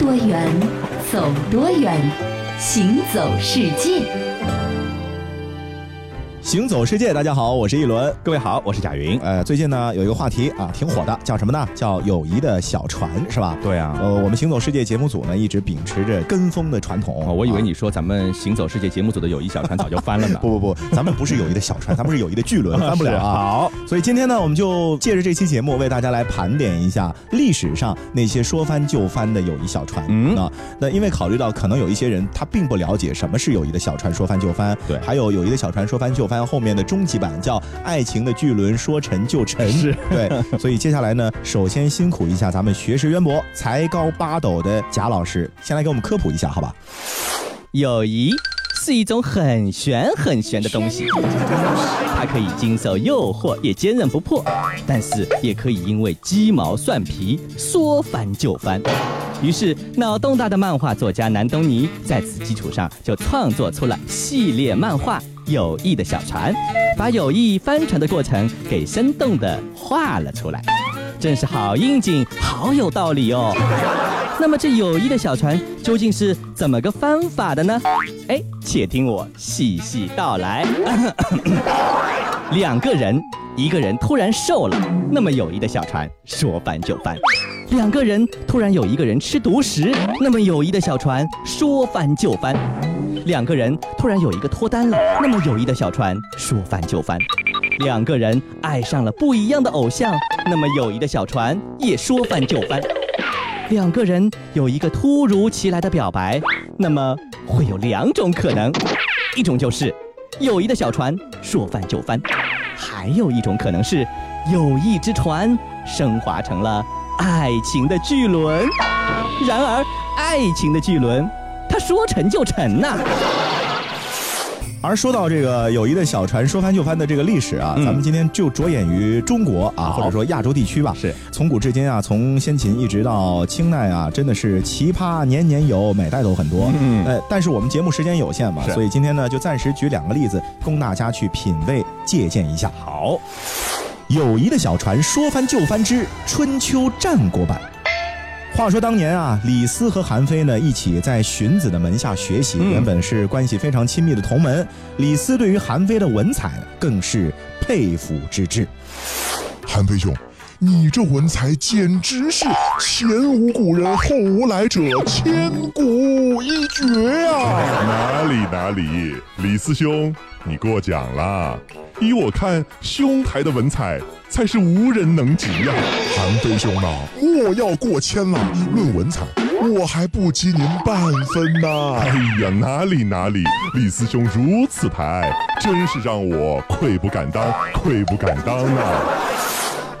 多远，走多远，行走世界。行走世界，大家好，我是一轮。各位好，我是贾云。呃，最近呢有一个话题啊，挺火的，叫什么呢？叫友谊的小船，是吧？对啊。呃，我们行走世界节目组呢一直秉持着跟风的传统。哦，我以为你说咱们行走世界节目组的友谊小船早就翻了呢。不不不，咱们不是友谊的小船，咱们是友谊的巨轮，翻不了啊。好，所以今天呢，我们就借着这期节目为大家来盘点一下历史上那些说翻就翻的友谊小船。嗯啊，那因为考虑到可能有一些人他并不了解什么是友谊的小船说翻就翻，对，还有友谊的小船说翻就翻后面的终极。版叫爱情的巨轮说沉就沉，是对，所以接下来呢，首先辛苦一下咱们学识渊博、才高八斗的贾老师，先来给我们科普一下，好吧？友谊是一种很玄很玄的东西，它可以经受诱惑，也坚韧不破，但是也可以因为鸡毛蒜皮说翻就翻。于是，脑洞大的漫画作家南东尼在此基础上就创作出了系列漫画《友谊的小船》，把友谊翻船的过程给生动地画了出来，真是好应景，好有道理哦。那么这友谊的小船究竟是怎么个翻法的呢？哎，且听我细细道来。两个人，一个人突然瘦了，那么友谊的小船说翻就翻。两个人突然有一个人吃独食，那么友谊的小船说翻就翻；两个人突然有一个脱单了，那么友谊的小船说翻就翻；两个人爱上了不一样的偶像，那么友谊的小船也说翻就翻；两个人有一个突如其来的表白，那么会有两种可能：一种就是友谊的小船说翻就翻；还有一种可能是友谊之船升华成了。爱情的巨轮，然而爱情的巨轮，说沉就沉呐。而说到这个友谊的小船说翻就翻的这个历史啊，咱们今天就着眼于中国啊，或者说亚洲地区吧。是，从古至今啊，从先秦一直到清代啊，真的是奇葩年年有，每代都很多。嗯，呃，但是我们节目时间有限嘛，所以今天呢，就暂时举两个例子供大家去品味借鉴一下。好。友谊的小船说翻就翻之春秋战国版。话说当年啊，李斯和韩非呢一起在荀子的门下学习，原本是关系非常亲密的同门。李斯对于韩非的文采更是佩服之至。韩非兄，你这文采简直是前无古人后无来者，千古一绝呀！哪里哪里，李四兄，你过奖了。依我看，兄台的文采才是无人能及呀！韩非兄呐，莫要过谦了。论文采，我还不及您半分呢。哎呀，哪里哪里，李师兄如此抬，真是让我愧不敢当，愧不敢当啊！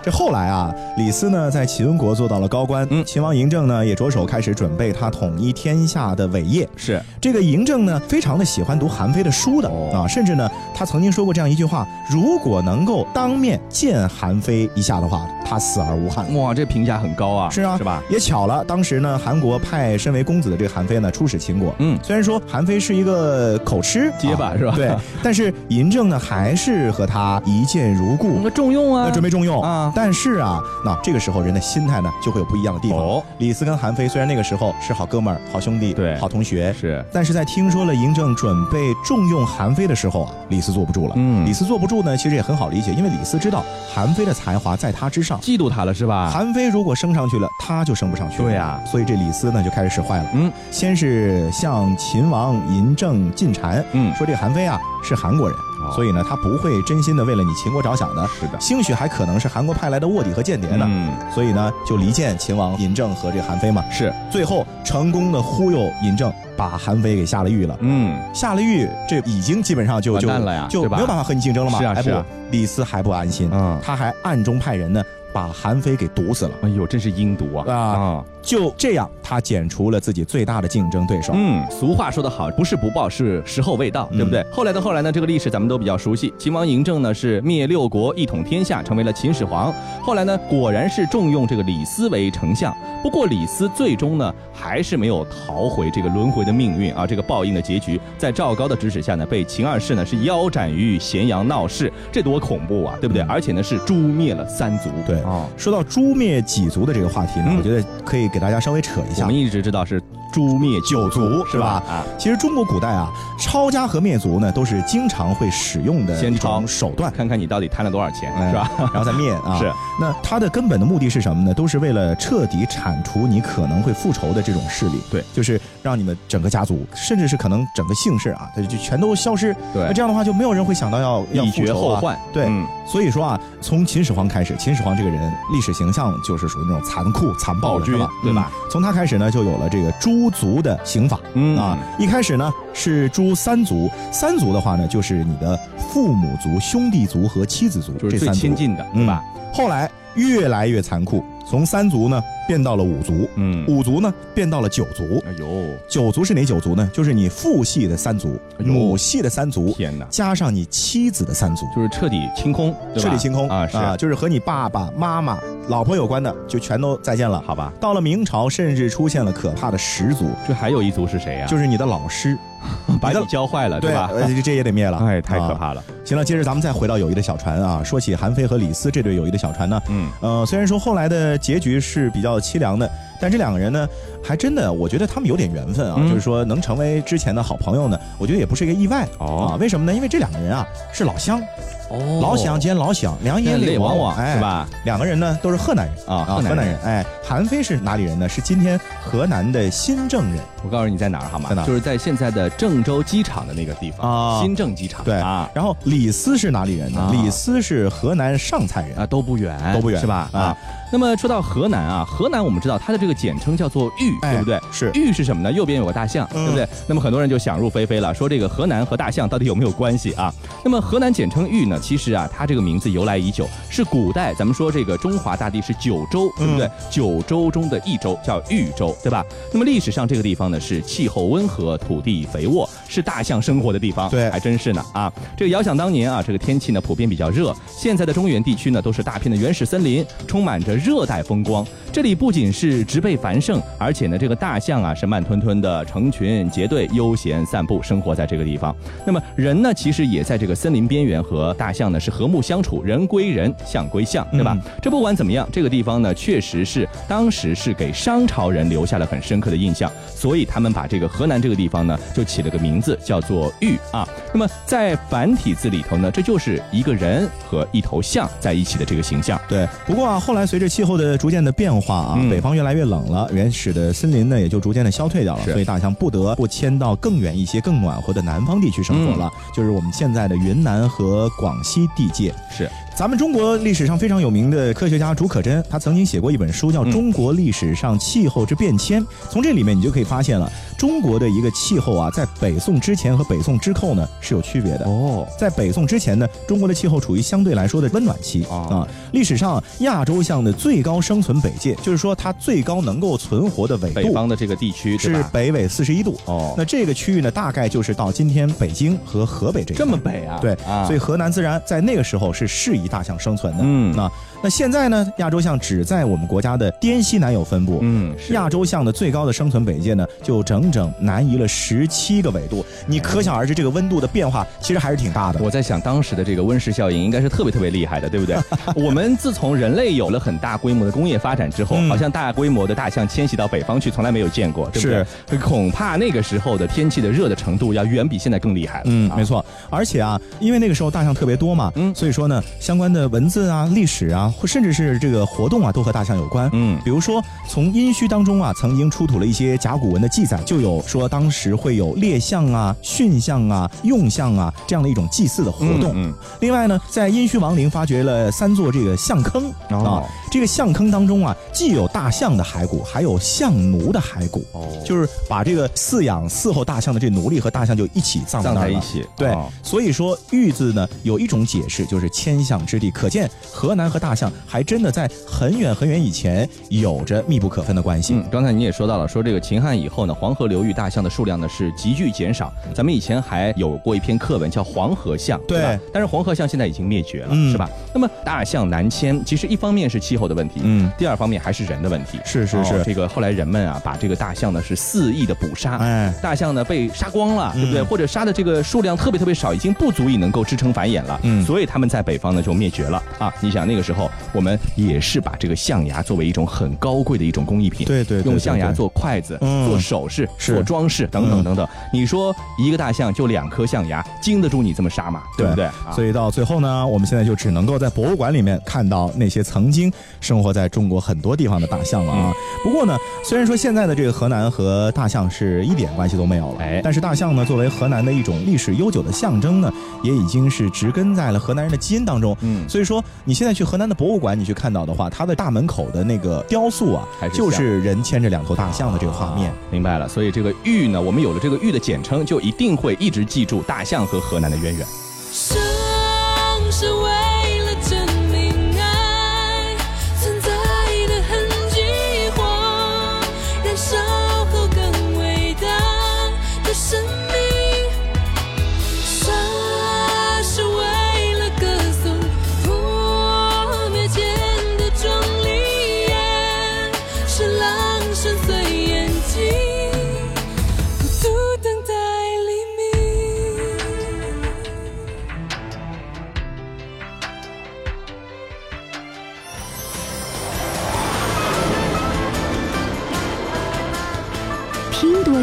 这后来啊，李斯呢在秦国做到了高官，嗯，秦王嬴政呢也着手开始准备他统一天下的伟业。是这个嬴政呢，非常的喜欢读韩非的书的啊，甚至呢，他曾经说过这样一句话：如果能够当面见韩非一下的话，他死而无憾。哇，这评价很高啊！是啊，是吧？也巧了，当时呢，韩国派身为公子的这个韩非呢出使秦国，嗯，虽然说韩非是一个口吃结巴是吧？对，但是嬴政呢还是和他一见如故，重用啊，准备重用啊。但是啊，那这个时候人的心态呢，就会有不一样的地方。哦，李斯跟韩非虽然那个时候是好哥们儿、好兄弟、对，好同学，是，但是在听说了嬴政准备重用韩非的时候啊，李斯坐不住了。嗯，李斯坐不住呢，其实也很好理解，因为李斯知道韩非的才华在他之上，嫉妒他了是吧？韩非如果升上去了，他就升不上去了。对呀，所以这李斯呢就开始使坏了。嗯，先是向秦王嬴政进谗，嗯，说这韩非啊是韩国人。所以呢，他不会真心的为了你秦国着想的，是的，兴许还可能是韩国派来的卧底和间谍呢。嗯，所以呢，就离间秦王嬴政和这韩非嘛。是，最后成功的忽悠嬴政，把韩非给下了狱了。嗯，下了狱，这已经基本上就就就没有办法和你竞争了嘛？是啊，是啊。李斯还不安心，嗯，他还暗中派人呢。把韩非给毒死了，哎呦，真是阴毒啊！啊，就这样，他剪除了自己最大的竞争对手。嗯，俗话说得好，不是不报，是时候未到，对不对？后来的后来呢，这个历史咱们都比较熟悉。秦王嬴政呢是灭六国，一统天下，成为了秦始皇。后来呢，果然是重用这个李斯为丞相。不过李斯最终呢，还是没有逃回这个轮回的命运啊，这个报应的结局，在赵高的指使下呢，被秦二世呢是腰斩于咸阳闹市，这多恐怖啊，对不对？而且呢是诛灭了三族。对。对，哦，说到诛灭几族的这个话题呢，嗯我觉得可以给大家稍微扯一下我们。一直知道是诛灭九族是吧？啊，其实中国古代啊，抄家和灭族呢，都是经常会使用的一先抄种手段，看看你到底贪了多少钱，哎是吧？然后再灭啊。是。那它的根本的目的是什么呢？都是为了彻底铲除你可能会复仇的这种势力。对就是让你们整个家族，甚至是可能整个姓氏啊，它就全都消失。对那这样的话，就没有人会想到要要以复仇啊。绝后患。对嗯所以说啊，从秦始皇开始，秦始皇这个人历史形象就是属于那种残酷、残暴的，暴君是吧？对吧嗯？从他开始呢，就有了这个诛族的刑法。嗯。啊，一开始呢是诛三族，三族的话呢就是你的父母族、兄弟族和妻子族就是最亲近的，对吧？后来越来越残酷，从三族呢变到了五族，嗯，五族呢变到了九族。哎呦，九族是哪九族呢？就是你父系的三族、哎母系的三族，天哪，加上你妻子的三族。就是彻底清空，对彻底清空。啊，是，就是和你爸爸妈妈、老婆有关的，就全都再见了。好吧？到了明朝，甚至出现了可怕的十族，这还有一族是谁呀？就是你的老师，把你教坏了，对吧？呃这这也得灭了。哎，太可啊怕了。行了，接着咱们再回到友谊的小船啊，说起韩非和李斯这对友谊的小船呢，嗯，呃，虽然说后来的结局是比较凄凉的，但这两个人呢，还真的，我觉得他们有点缘分啊，嗯就是说能成为之前的好朋友呢，我觉得也不是一个意外、哦啊。为什么呢？因为这两个人啊是老乡，哦老乡兼老乡，两眼泪往往往哎是？吧？两个人呢都是河南人啊河南人河南人。哎，韩非是哪里人呢？是今天河南的新郑人。我告诉你在哪儿好吗？在哪就是在现在的郑州机场的那个地方啊新郑机场。对啊然后李斯是哪里人呢？啊李斯是河南上蔡人。啊都不远，都不远是吧？啊啊，那么说到河南啊，河南我们知道它的这个简称叫做豫，哎对不对？是玉是什么呢？右边有个大象，嗯对不对？那么很多人就想入非非了，说这个河南和大象到底有没有关系啊？那么河南简称豫呢，其实啊，它这个名字由来已久，是古代咱们说这个中华大地是九州，对不对？九州中的一州叫豫州，对吧？那么历史上这个地方呢是气候温和，土地肥沃，是大象生活的地方，对还真是呢啊！这个遥想当年啊，这个天气呢普遍比较热，现在的中原地区呢都是大片的原始森林，充满着热带风光。这里不仅是植被繁盛，而且呢这个大象啊是慢吞吞的成群结队悠闲散步，生活在这个地方。那么人呢其实也在这个森林边缘和大象呢是和睦相处，人归人，象归象，对吧？嗯这不管怎么样，这个地方呢确实是当时是给商朝人留下了很深刻的印象，所以他们把这个河南这个地方呢就起了个名字叫做豫啊。那么在繁体字里头呢，这就是一个人和一头象在一起的这个形象。对，不过啊，后来随着气候的逐渐的变化啊，嗯北方越来越冷了，原始的森林呢也就逐渐的消退掉了，所以大象不得不迁到更远一些、更暖和的南方地区生活了，就是我们现在的云南和广西地界。是，咱们中国历史上非常有名的科学家竺可桢，他曾经写过一本书叫《嗯中国历史上气候之变迁》，从这里面你就可以发现了，中国的一个气候啊，在北宋之前和北宋之后呢是有区别的。哦，在北宋之前呢，中国的气候处于相对来说的温暖期、哦啊。历史上亚洲象的最高生存北界，就是说它最高能够存活的纬度北方的这个地区是？北纬四十一度。哦，那这个区域呢，大概就是到今天北京和河北这一这么北啊？对，啊，所以河南自然在那个时候是适宜大项生存的。嗯那那现在呢，亚洲象只在我们国家的滇西南有分布。嗯是亚洲象的最高的生存北界呢，就整整南移了十七个纬度。你可想而知，这个温度的变化其实还是挺大的。我在想，当时的这个温室效应应该是特别特别厉害的，对不对？我们自从人类有了很大规模的工业发展之后，嗯好像大规模的大象迁徙到北方去，从来没有见过，对不对？恐怕那个时候的天气的热的程度要远比现在更厉害了。嗯，啊没。错。而且啊，因为那个时候大象特别多嘛，嗯所以说呢，相关的文字啊、历史啊，或甚至是这个活动啊，都和大象有关。嗯比如说，从殷墟当中啊，曾经出土了一些甲骨文的记载，就有说当时会有猎象啊、驯象啊、用象啊这样的一种祭祀的活动。嗯另外呢，在殷墟王陵发掘了三座这个象坑、哦啊，这个象坑当中啊，既有大象的骸骨，还有象奴的骸骨。哦就是把这个饲养伺候大象的这奴隶和大象就一起葬葬在一起。对，哦所以说“玉”字呢有一种解释就是迁象之地，可见河南和大象还真的在很远很远以前有着密不可分的关系。嗯，刚才你也说到了，说这个秦汉以后呢，黄河流域大象的数量呢是急剧减少。咱们以前还有过一篇课文叫《黄河象》，对吧？但是黄河象现在已经灭绝了，嗯是吧？那么大象南迁，其实一方面是气候的问题，嗯第二方面还是人的问题。是是是哦这个后来人们啊，把这个大象呢是肆意的捕杀，哎，大象呢被杀光了，对不对？嗯或者杀的这个数量特别特别少，已经不足以能够支撑繁衍了。嗯所以他们在北方呢就灭绝了啊！你想那个时候候，我们也是把这个象牙作为一种很高贵的一种工艺品，对对用象牙做筷子、嗯做首饰、做装饰等等嗯等等。你说一个大象就两颗象牙，经得住你这么杀吗？对不对？啊所以到最后呢，我们现在就只能够在博物馆里面看到那些曾经生活在中国很多地方的大象了嗯啊。不过呢，虽然说现在的这个河南和大象是一点关系都没有了，哎但是大象呢，作为河南的一种历史悠久的象征呢，也已经是植根在了河南人的基因当中。嗯所以说你现在去河南的博物馆，你去看到的话，它的大门口的那个雕塑啊还，是就是人牵着两头大象的这个画面。明白了，所以这个玉呢，我们有了这个玉的简称，就一定会一直记住大象和河南的渊源。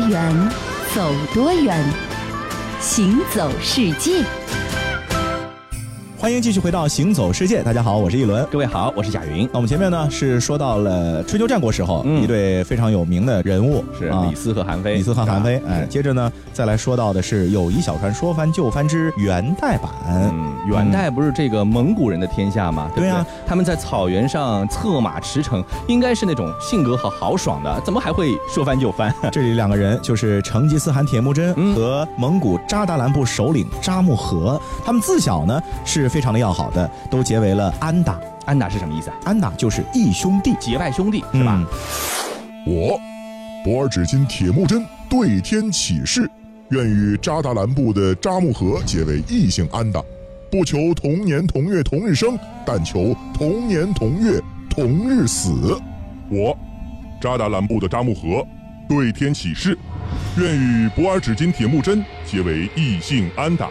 远，走多远，行走世界。欢迎继续回到《行走世界》，大家好，我是一轮。各位好，我是贾云，那我们前面呢是说到了春秋战国时候、嗯一对非常有名的人物是啊李斯和韩非，李斯和韩非哎，接着呢再来说到的是友谊小船说翻就翻之元代版。嗯，元代不是这个蒙古人的天下吗？对不对？对啊他们在草原上策马驰骋，应该是那种性格和豪爽的，怎么还会说翻就翻？这里两个人就是成吉思汗铁木真嗯和蒙古扎达兰部首领扎木合，他们自小呢是非常的要好的，都结为了安达。安达是什么意思啊？安达就是义兄弟，结拜兄弟是吧？嗯我，博尔只金铁木真对天起誓，愿与扎达兰部的扎木合结为异姓安达，不求同年同月同日生，但求同年同月同日死。我，扎达兰部的扎木合，对天起誓，愿与博尔只金铁木真结为异姓安达，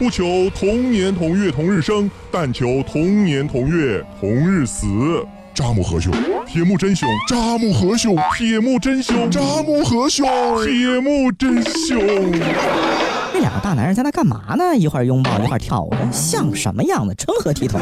不求同年同月同日生，但求同年同月同日死。扎木合兄，铁木真兄，扎木合兄，铁木真兄，扎木合兄，铁木真兄。那两个大男人在那干嘛呢？一会儿拥抱，一会儿跳舞，像什么样子？成何体统？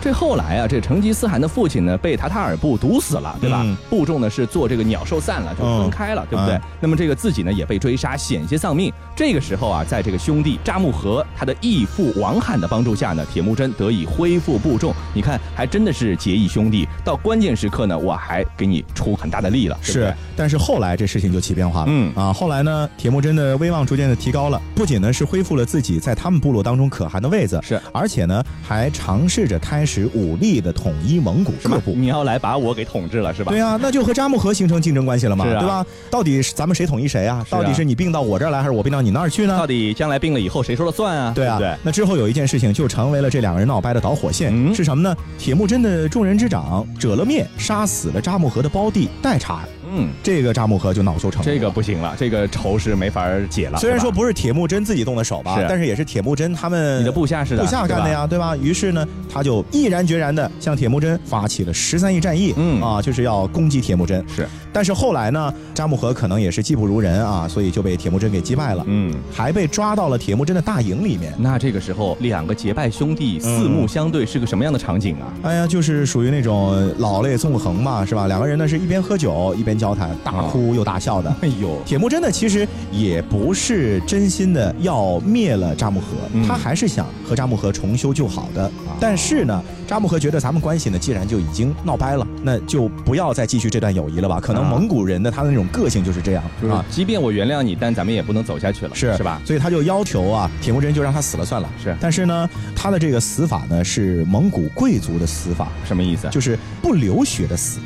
这后来啊，这成吉思汗的父亲呢被塔塔尔部毒死了，对吧？嗯部众呢是做这个鸟兽散了，就分开了，对不对？嗯那么这个自己呢也被追杀，险些丧命。这个时候啊，在这个兄弟扎木合他的义父王罕的帮助下呢，铁木真得以恢复部众。你看，还真的是结义兄弟。到关键时刻呢，我还给你出很大的力了，对对是，但是后来这事情就起变化了。嗯啊，后来呢，铁木真的威望逐渐的提高了，不仅呢是恢复了自己在他们部落当中可汗的位子，是而且呢还尝试着开始武力的统一蒙古各部。你要来把我给统治了，是吧？对啊，那就和扎木合形成竞争关系了嘛，啊对吧？到底是咱们谁统一谁啊？到底是你并到我这儿来，还是我并到你那儿去呢到？底将来并了以后谁说了算啊？对啊，不对？那之后有一件事情就成为了这两个人闹掰的导火线，嗯是什么呢？铁木真的众人之长折勒灭杀死了扎木合的胞弟代察尔，嗯，这个扎木合就恼羞成怒。这个不行了，这个仇是没法解了。虽然说不是铁木真自己动的手吧，是但是也是铁木真他们你的部下是的，部下干的呀，对吧？于是呢，他就毅然决然的向铁木真发起了十三亿战役，嗯啊，就是要攻击铁木真。是，但是后来呢，扎木合可能也是技不如人啊，所以就被铁木真给击败了，嗯。还被抓到了铁木真的大营里面。那这个时候，两个结拜兄弟四目相对，是个什么样的场景啊？哎呀，就是属于那种老泪纵横嘛，是吧？两个人呢是一边喝酒一边交谈，大哭又大笑的。哎呦，铁木真呢，其实也不是真心的要灭了扎木合，嗯他还是想和扎木合重修旧好的。但是呢，扎木合觉得咱们关系呢，既然就已经闹掰了，那就不要再继续这段友谊了吧。可能啊蒙古人的他的那种个性就是这样啊。即便我原谅你，但咱们也不能走下去了，是是吧？所以他就要求啊，铁木真就让他死了算了。是但是呢，他的这个死法呢是蒙古贵族的死法，什么意思？就是不流血的死。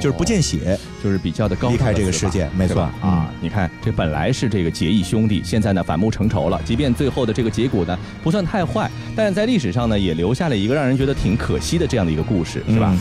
就是不见血。就是比较的高离开这个世界没错嗯啊，你看这本来是这个结义兄弟，现在呢反目成仇了。即便最后的这个结果呢不算太坏，但是在历史上呢也留下了一个让人觉得挺可惜的这样的一个故事，是吧？嗯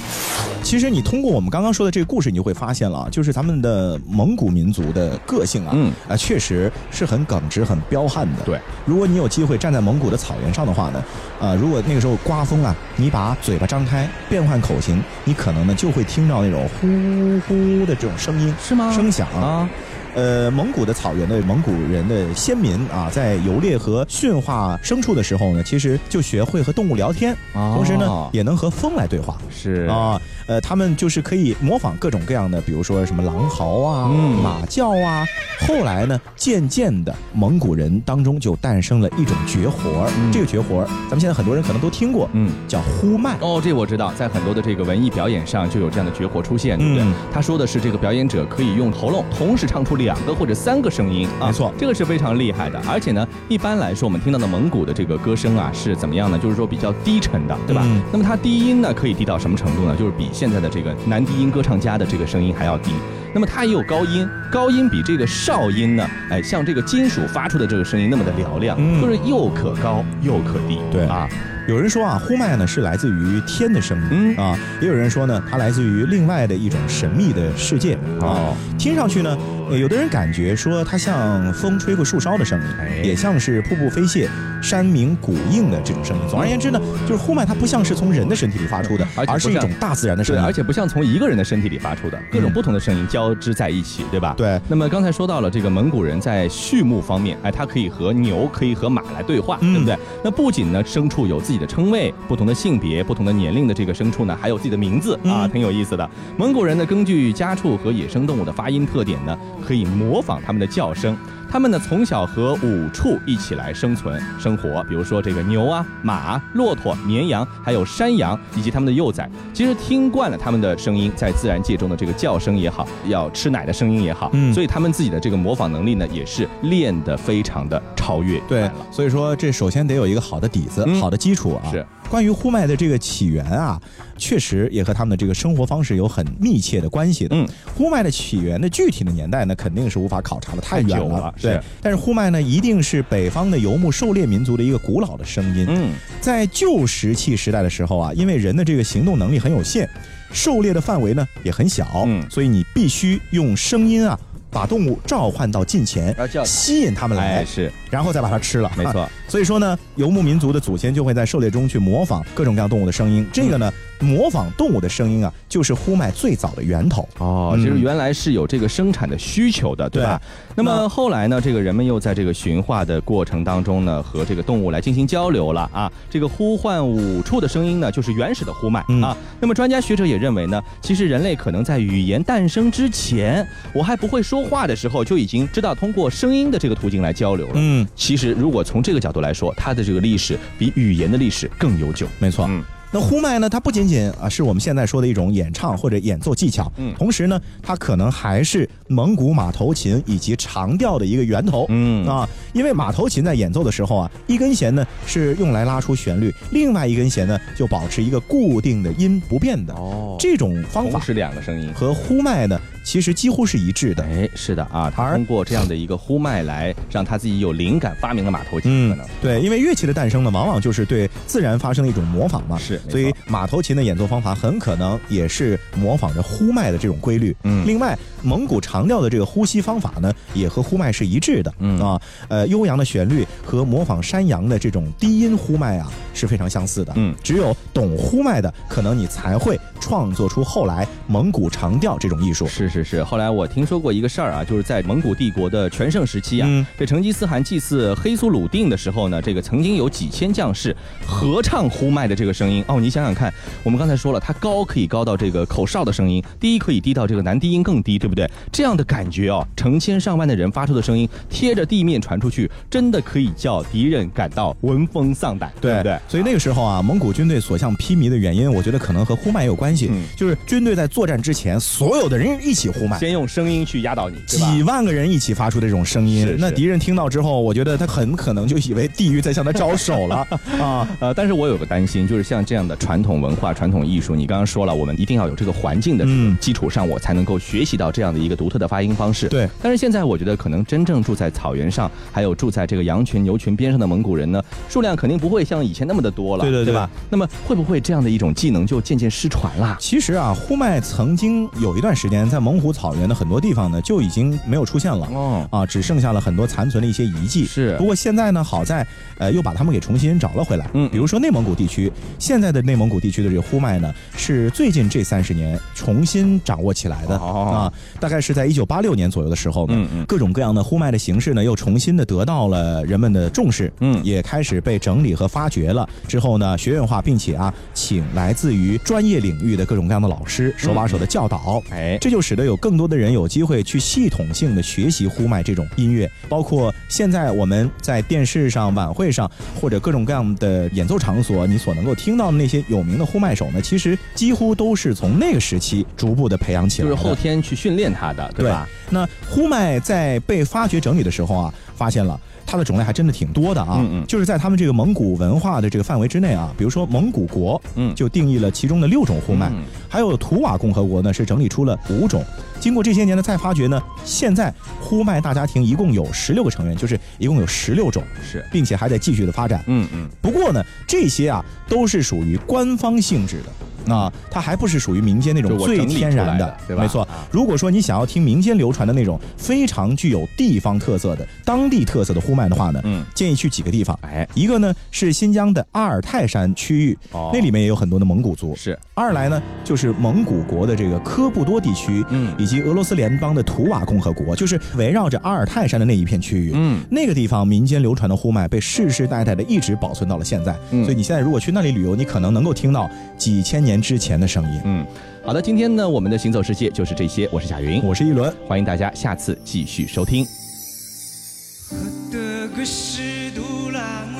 其实你通过我们刚刚说的这个故事，你就会发现了啊，就是咱们的蒙古民族的个性啊，嗯啊，确实是很耿直、很彪悍的。对，如果你有机会站在蒙古的草原上的话呢，啊，如果那个时候刮风啊，你把嘴巴张开，变换口型，你可能呢就会听到那种呼呼的这种声音，是吗声响啊。呃，蒙古的草原的蒙古人的先民啊，在游猎和驯化牲畜的时候呢，其实就学会和动物聊天，哦同时呢，也能和风来对话。是啊，呃，他们就是可以模仿各种各样的，比如说什么狼嚎啊、嗯马叫啊。后来呢，渐渐的，蒙古人当中就诞生了一种绝活儿、嗯这个绝活儿，咱们现在很多人可能都听过，嗯。叫呼麦。哦，这我知道，在很多的这个文艺表演上就有这样的绝活出现，对不对？嗯他说的是这个表演者可以用喉咙同时唱出两个或者三个声音啊，没错这个是非常厉害的。而且呢，一般来说我们听到的蒙古的这个歌声啊是怎么样呢？就是说比较低沉的，对吧？嗯那么它低音呢可以低到什么程度呢？就是比现在的这个男低音歌唱家的这个声音还要低。那么它也有高音，高音比这个哨音呢，哎，像这个金属发出的这个声音那么的嘹亮，嗯就是又可高又可低，对啊，有人说啊，呼麦呢是来自于天的声音、嗯啊，也有人说呢，它来自于另外的一种神秘的世界啊。哦听上去呢，呃有的人感觉说它像风吹过树梢的声音，哎也像是瀑布飞泻、山鸣谷应的这种声音。总而言之呢，就是呼麦它不像是从人的身体里发出的，而而是一种大自然的声，音。而且不像从一个人的身体里发出的，各种嗯不同的声音交织在一起，对吧？。对，那么刚才说到了这个蒙古人在畜牧方面，哎，它可以和牛，可以和马来对话，嗯对不对？那不仅呢，牲畜有自己的称谓，不同的性别、不同的年龄的这个牲畜呢，还有自己的名字啊，嗯挺有意思的。蒙古人呢，根据家畜和野生动物的发音特点呢，可以模仿它们的叫声。它们呢从小和五畜一起来生存生活，比如说这个牛啊、马、骆驼、绵羊，还有山羊以及它们的幼崽。其实听惯了它们的声音，在自然界中的这个叫声也好，要吃奶的声音也好，嗯所以它们自己的这个模仿能力呢，也是练得非常的超越。对，所以说这首先得有一个好的底子，嗯好的基础啊。是。关于呼麦的这个起源啊，确实也和他们的这个生活方式有很密切的关系的。嗯，呼麦的起源的具体的年代呢，肯定是无法考察的，太久了对，但是呼麦呢，一定是北方的游牧狩猎民族的一个古老的声音。嗯，在旧石器时代的时候啊，因为人的这个行动能力很有限，狩猎的范围呢也很小，嗯所以你必须用声音啊。把动物召唤到近前，吸引它们来，哎，是然后再把它吃了。没错。所以说呢，游牧民族的祖先就会在狩猎中去模仿各种各样动物的声音。这个呢，模仿动物的声音啊，就是呼麦最早的源头。哦，嗯其实原来是有这个生产的需求的，对吧？那么后来呢，这个人们又在这个驯化的过程当中呢，和这个动物来进行交流了啊。这个呼唤五处的声音呢，就是原始的呼麦、嗯啊。那么专家学者也认为呢，其实人类可能在语言诞生之前，我还不会说话的时候，就已经知道通过声音的这个途径来交流了。嗯，其实如果从这个角度来说，它的这个历史比语言的历史更悠久。没错。嗯那呼麦呢，它不仅仅啊是我们现在说的一种演唱或者演奏技巧，嗯同时呢，它可能还是蒙古马头琴以及长调的一个源头。嗯啊，因为马头琴在演奏的时候啊，一根弦呢是用来拉出旋律，另外一根弦呢就保持一个固定的音不变的。哦这种方法是两个声音。和呼麦呢，其实几乎是一致的。哎，是的啊，他通过这样的一个呼麦来让他自己有灵感，发明了马头琴，可能、对，因为乐器的诞生呢，往往就是对自然发生的一种模仿嘛。是所以马头琴的演奏方法很可能也是模仿着呼麦的这种规律。嗯另外，蒙古长调的这个呼吸方法呢，也和呼麦是一致的。嗯啊，呃，悠扬的旋律和模仿山羊的这种低音呼麦啊，是非常相似的。嗯只有懂呼麦的，可能你才会创作出后来蒙古长调这种艺术。是是是。后来我听说过一个事儿啊，就是在蒙古帝国的全盛时期啊，嗯这成吉思汗祭祀黑苏鲁定的时候呢，这个曾经有几千将士合唱呼麦的这个声音。哦，你想想看，我们刚才说了，它高可以高到这个口哨的声音，低可以低到这个男低音更低，对不对？这样的感觉哦，成千上万的人发出的声音贴着地面传出去，真的可以叫敌人感到闻风丧胆，对不对？所以那个时候啊，蒙古军队所向披靡的原因，我觉得可能和呼麦有关系。系，嗯就是军队在作战之前，所有的人一起呼麦。先用声音去压倒你，几万个人一起发出的这种声音是，是那敌人听到之后，我觉得他很可能就以为地狱在向他招手了 啊！呃，但是我有个担心，就是像这样的传统文化、传统艺术，你刚刚说了，我们一定要有这个环境的基础上，我才能够学习到这样的一个独特的发音方式。对。但是现在我觉得，可能真正住在草原上，还有住在这个羊群、牛群边上的蒙古人呢，数量肯定不会像以前那么的多了，对对对吧？那么会不会这样的一种技能就渐渐失传啦？其实啊，呼麦曾经有一段时间在蒙古草原的很多地方呢，就已经没有出现了。哦，啊，只剩下了很多残存的一些遗迹。是不过现在呢，好在呃又把它们给重新找了回来。嗯比如说内蒙古地区，现在的内蒙古地区的这个呼麦呢，是最近这三十年重新掌握起来的、哦啊。大概是在一九八六年左右的时候呢，嗯嗯各种各样的呼麦的形式呢，又重新的得到了人们的重视。嗯也开始被整理和发掘了。之后呢，学院化，并且啊，请来自于专业领域的各种各样的老师，手把手的教导。哎，这就使得有更多的人有机会去系统性的学习呼麦这种音乐，包括现在我们在电视上、晚会上或者各种各样的演奏场所，你所能够听到的那些有名的呼麦手呢，其实几乎都是从那个时期逐步的培养起来的。就是后天去训练他的，对吧？那呼麦在被发掘整理的时候啊，发现了。它的种类还真的挺多的啊，嗯嗯就是在他们这个蒙古文化的这个范围之内啊，比如说蒙古国，嗯就定义了其中的六种呼麦，嗯还有图瓦共和国呢是整理出了五种。经过这些年的再发掘呢，现在呼麦大家庭一共有十六个成员，就是一共有十六种，是，并且还在继续的发展。嗯嗯，不过呢，这些啊都是属于官方性质的。啊，它还不是属于民间那种最天然的对吧？没错。啊。如果说你想要听民间流传的那种非常具有地方特色的、当地特色的呼麦的话呢，嗯，建议去几个地方。哎，一个呢是新疆的阿尔泰山区域，哦。那里面也有很多的蒙古族。是，二来呢就是蒙古国的这个科布多地区，嗯。以及俄罗斯联邦的图瓦共和国，就是围绕着阿尔泰山的那一片区域。嗯。那个地方民间流传的呼麦被世世代代的一直保存到了现在，嗯。所以你现在如果去那里旅游，你可能能够听到几千年之前的声音。嗯，好的，今天呢，我们的行走世界就是这些，我是贾云，我是一轮，欢迎大家下次继续收听。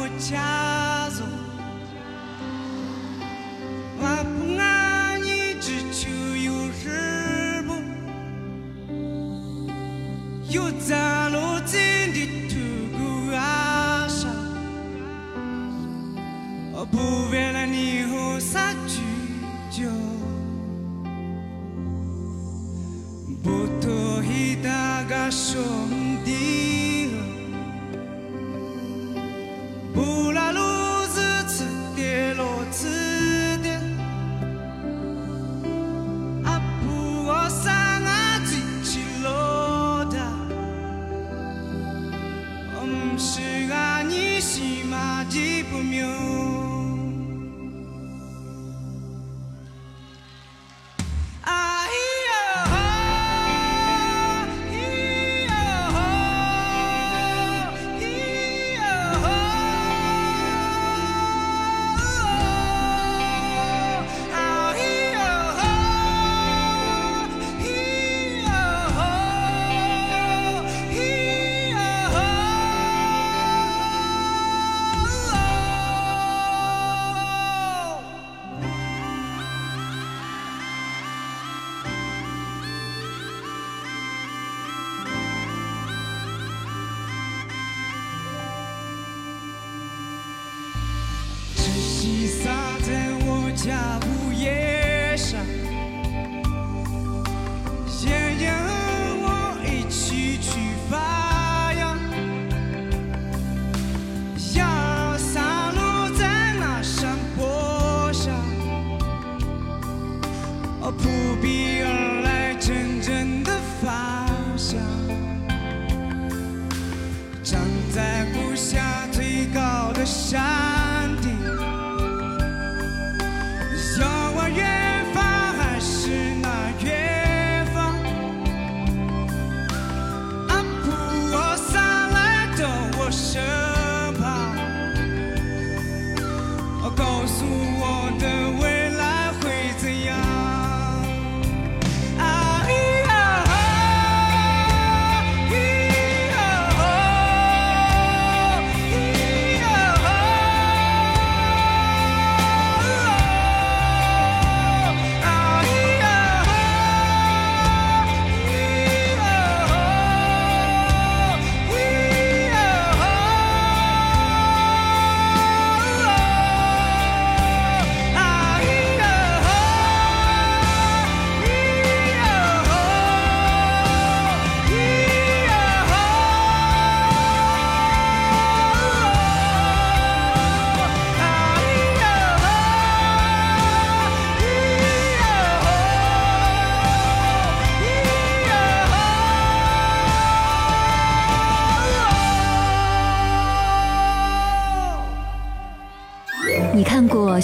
我家走，我不爱你只求有日梦，有在路尽的土谷阿上，不为了你和不托一大个兄弟，不拉路子吃的路吃的，啊不我上啊最起落的，唔是啊你西洒在我脚步。you.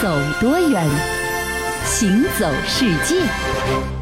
走多远，行走世界。